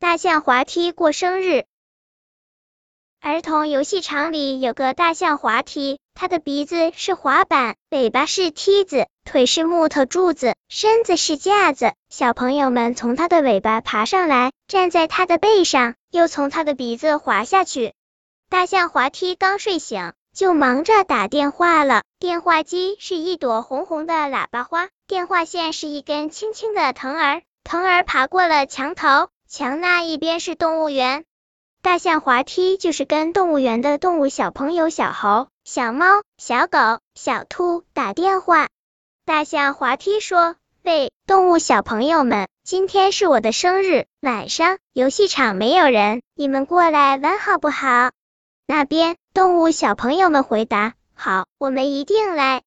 大象滑梯过生日。儿童游戏场里有个大象滑梯，它的鼻子是滑板，尾巴是梯子，腿是木头柱子，身子是架子。小朋友们从它的尾巴爬上来，站在它的背上，又从它的鼻子滑下去。大象滑梯刚睡醒，就忙着打电话了。电话机是一朵红红的喇叭花，电话线是一根青青的藤儿，藤儿爬过了墙头，墙那一边是动物园。大象滑梯就是跟动物园的动物小朋友小猴、小猫、小狗、小兔打电话。大象滑梯说：“喂，动物小朋友们，今天是我的生日，晚上游戏场没有人，你们过来玩好不好？”那边动物小朋友们回答：“好，我们一定来，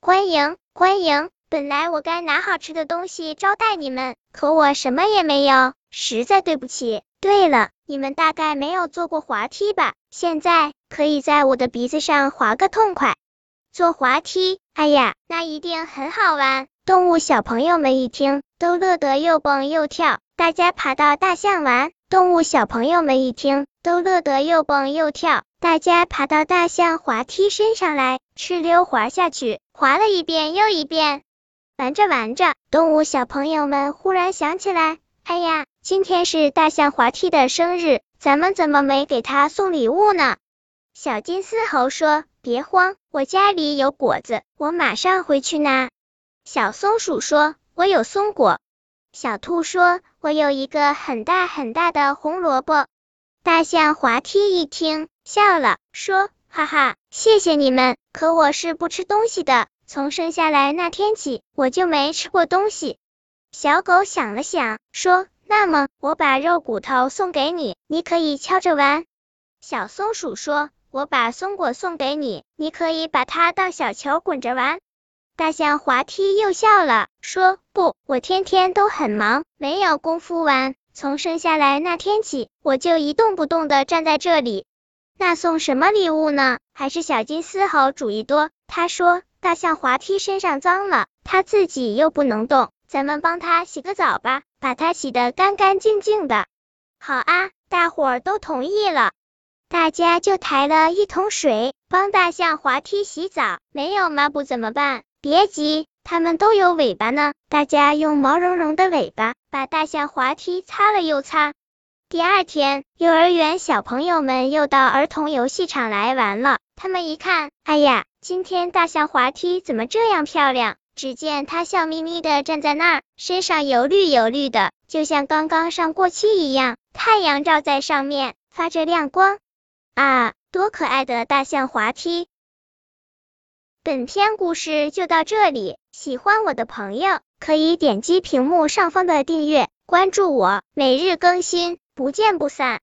欢迎欢迎。本来我该拿好吃的东西招待你们，可我什么也没有，实在对不起。对了。”你们大概没有坐过滑梯吧？现在可以在我的鼻子上滑个痛快。坐滑梯，哎呀，那一定很好玩。动物小朋友们一听，都乐得又蹦又跳。大家爬到大象玩，动物小朋友们一听，都乐得又蹦又跳。大家爬到大象滑梯身上来，哧溜滑下去，滑了一遍又一遍。玩着玩着，动物小朋友们忽然想起来，哎呀！今天是大象滑梯的生日，咱们怎么没给他送礼物呢？小金丝猴说：“别慌，我家里有果子，我马上回去拿。”小松鼠说：“我有松果。”小兔说：“我有一个很大很大的红萝卜。”大象滑梯一听，笑了，说：“哈哈，谢谢你们，可我是不吃东西的，从生下来那天起，我就没吃过东西。”小狗想了想，说。那么，我把肉骨头送给你，你可以敲着玩。小松鼠说：“我把松果送给你，你可以把它当小球滚着玩。”大象滑梯又笑了，说：“不，我天天都很忙，没有功夫玩。从生下来那天起，我就一动不动的站在这里。那送什么礼物呢？”还是小金丝猴主意多。他说：“大象滑梯身上脏了，它自己又不能动，咱们帮它洗个澡吧。”把它洗得干干净净的。好啊，大伙儿都同意了。大家就抬了一桶水，帮大象滑梯洗澡。没有抹布怎么办？别急，它们都有尾巴呢。大家用毛茸茸的尾巴把大象滑梯擦了又擦。第二天，幼儿园小朋友们又到儿童游戏场来玩了。他们一看，哎呀，今天大象滑梯怎么这样漂亮？只见它笑眯眯的站在那儿，身上油绿油绿的，就像刚刚上过漆一样。太阳照在上面，发着亮光。啊，多可爱的大象滑梯！本篇故事就到这里，喜欢我的朋友可以点击屏幕上方的订阅，关注我，每日更新，不见不散。